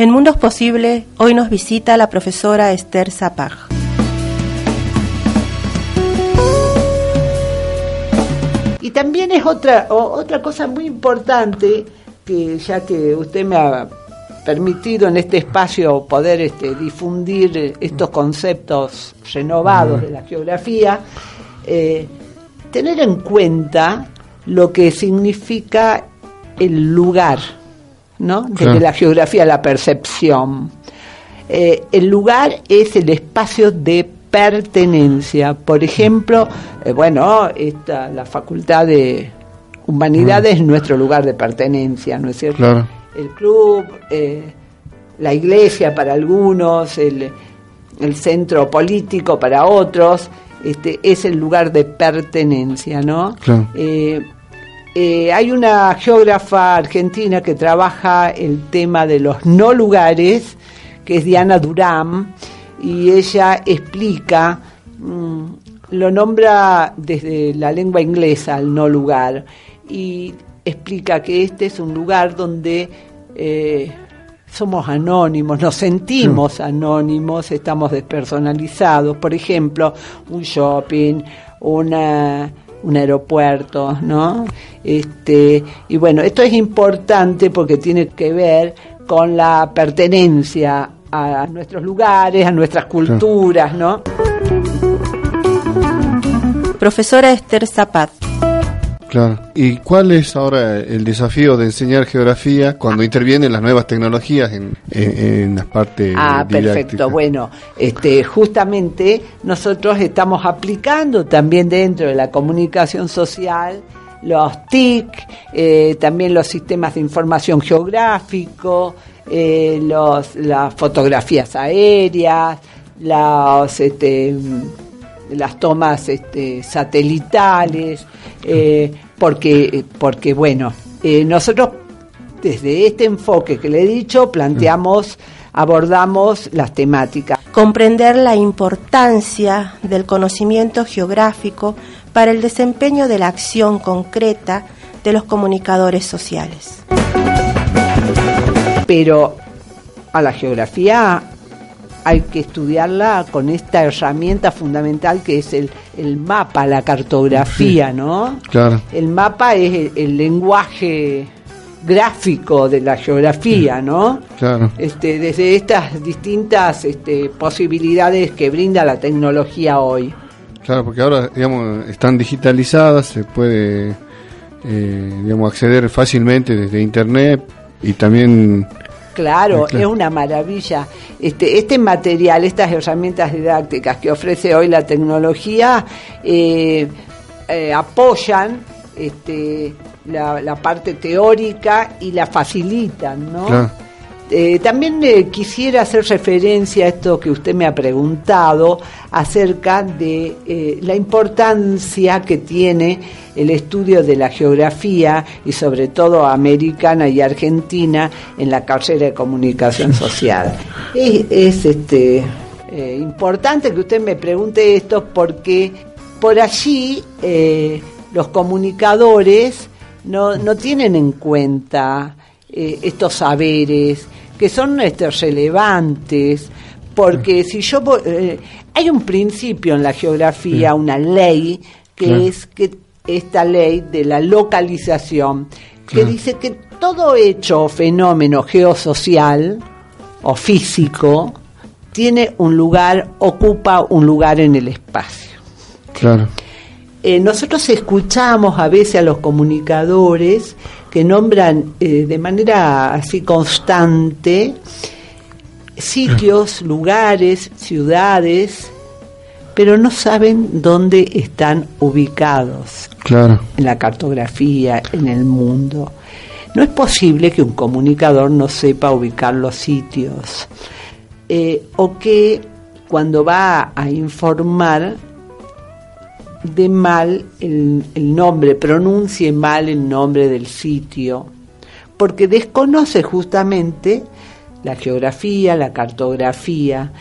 En Mundos Posible, hoy nos visita la profesora Esther Zapag. Y también es otra, otra cosa muy importante, que ya que usted me ha permitido en este espacio poder este, difundir estos conceptos renovados de la geografía, eh, tener en cuenta lo que significa el lugar, ¿no? Desde la geografía, la percepción. Eh, el lugar es el espacio de pertenencia. Por ejemplo, eh, bueno, esta, la Facultad de Humanidades es nuestro lugar de pertenencia, ¿no es cierto? El club, eh, la iglesia para algunos, el, el, centro político para otros, este, es el lugar de pertenencia, ¿no? Eh, hay una geógrafa argentina que trabaja el tema de los no lugares, que es Diana Durán, y ella explica, mm, lo nombra desde la lengua inglesa, el no lugar, y explica que este es un lugar donde eh, somos anónimos, nos sentimos anónimos, estamos despersonalizados. Por ejemplo, un shopping, una un aeropuerto, ¿no? Este, y bueno, esto es importante porque tiene que ver con la pertenencia a nuestros lugares, a nuestras culturas, ¿no? Profesora Esther Zapat. Claro. ¿Y cuál es ahora el desafío de enseñar geografía cuando intervienen las nuevas tecnologías en, en, las partes Ah, perfecto. Bueno, este, justamente nosotros estamos aplicando también dentro de la comunicación social los TIC, eh, también los sistemas de información geográfico, eh, los, las fotografías aéreas, los, este, las tomas este, satelitales, eh, porque, porque, bueno, eh, nosotros desde este enfoque que le he dicho planteamos, abordamos las temáticas. Comprender la importancia del conocimiento geográfico para el desempeño de la acción concreta de los comunicadores sociales. Pero a la geografía hay que estudiarla con esta herramienta fundamental que es el, el mapa, la cartografía, ¿no? Claro. El mapa es el, lenguaje gráfico de la geografía, ¿no? Claro. Este, desde estas distintas este, posibilidades que brinda la tecnología hoy. Claro, porque ahora, digamos, están digitalizadas, se puede, eh, digamos, acceder fácilmente desde Internet y también Claro, es una maravilla. Este, este material, estas herramientas didácticas que ofrece hoy la tecnología, eh, eh, apoyan este, la, parte teórica y la facilitan, ¿no? Eh, también quisiera hacer referencia a esto que usted me ha preguntado acerca de la importancia que tiene el estudio de la geografía y sobre todo americana y argentina en la carrera de comunicación social. Es, este, eh, importante que usted me pregunte esto porque por allí eh, los comunicadores no, no, tienen en cuenta eh, estos saberes que son este, relevantes porque si yo hay un principio en la geografía, una ley que es que esta ley de la localización, que dice que todo hecho o fenómeno geosocial o físico tiene un lugar, ocupa un lugar en el espacio. Claro. eh, nosotros escuchamos a veces a los comunicadores que nombran eh, de manera así constante sitios, lugares, ciudades, pero no saben dónde están ubicados Claro. en la cartografía, en el mundo. No es posible que un comunicador no sepa ubicar los sitios eh, o que cuando va a informar de mal el, el nombre, pronuncie mal el nombre del sitio, porque desconoce justamente la geografía, la cartografía,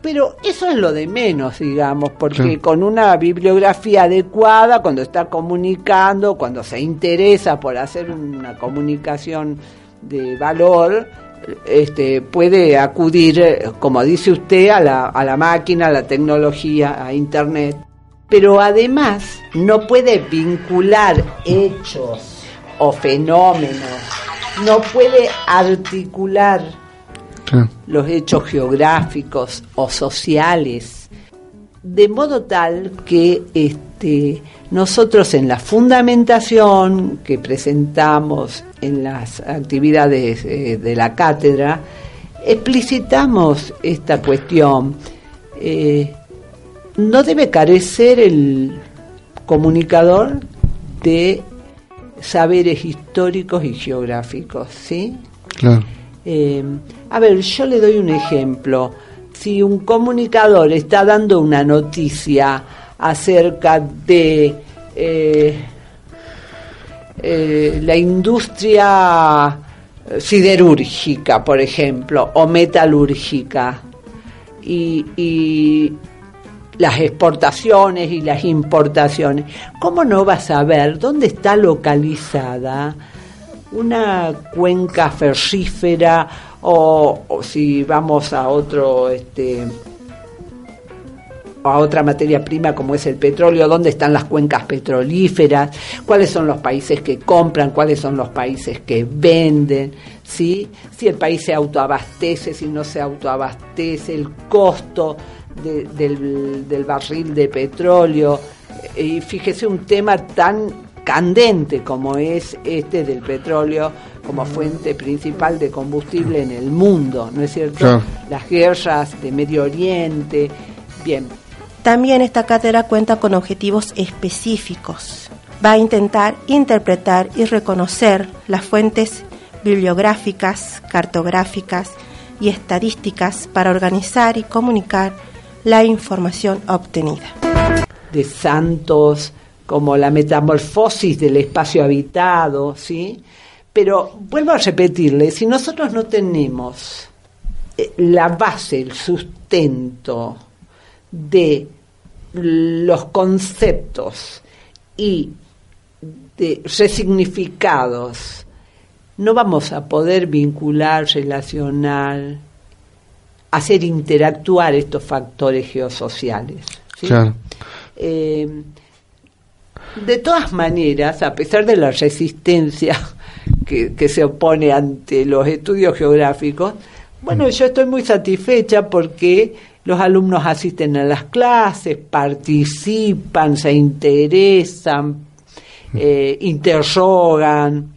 pero eso es lo de menos, digamos, porque Sí. con una bibliografía adecuada, cuando está comunicando, cuando se interesa por hacer una comunicación de valor, este, puede acudir, eh, como dice usted, a la, a la máquina, a la tecnología, a Internet. Pero además no puede vincular hechos o fenómenos, no puede articular los hechos geográficos o sociales, de modo tal que este, nosotros en la fundamentación que presentamos en las actividades eh, de la cátedra, explicitamos esta cuestión. Eh, no debe carecer el comunicador de saberes históricos y geográficos, ¿sí? Claro. Eh, a ver, yo le doy un ejemplo. Si un comunicador está dando una noticia acerca de eh, eh, la industria siderúrgica, por ejemplo, o metalúrgica, y, y las exportaciones y las importaciones, ¿cómo no va a saber dónde está localizada una cuenca ferrífera o, o si vamos a otro este a otra materia prima como es el petróleo, dónde están las cuencas petrolíferas, cuáles son los países que compran, cuáles son los países que venden, ¿sí? si el país se autoabastece, si no se autoabastece, el costo de- del, del barril de petróleo. Y fíjese un tema tan candente como es este del petróleo como fuente principal de combustible en el mundo, ¿no es cierto? Claro. Las guerras de Medio Oriente. Bien, También esta cátedra cuenta con objetivos específicos. Va a intentar interpretar y reconocer las fuentes bibliográficas, cartográficas y estadísticas para organizar y comunicar la información obtenida. de santos como la metamorfosis del espacio habitado, ¿sí? Pero vuelvo a repetirle, si nosotros no tenemos eh, la base, el sustento de los conceptos y de resignificados, no vamos a poder vincular, relacionar, hacer interactuar estos factores geosociales. ¿sí? Claro. Eh, de todas maneras, a pesar de la resistencia que, que se opone ante los estudios geográficos, bueno, yo estoy muy satisfecha porque los alumnos asisten a las clases, participan, se interesan, eh, interrogan.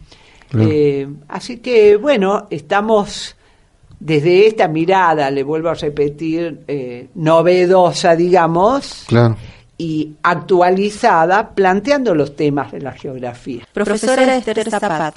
Claro. Eh, así que, bueno, estamos desde esta mirada, le vuelvo a repetir, eh, novedosa, digamos, Claro. y actualizada, planteando los temas de la geografía. Profesora Esther Zapata.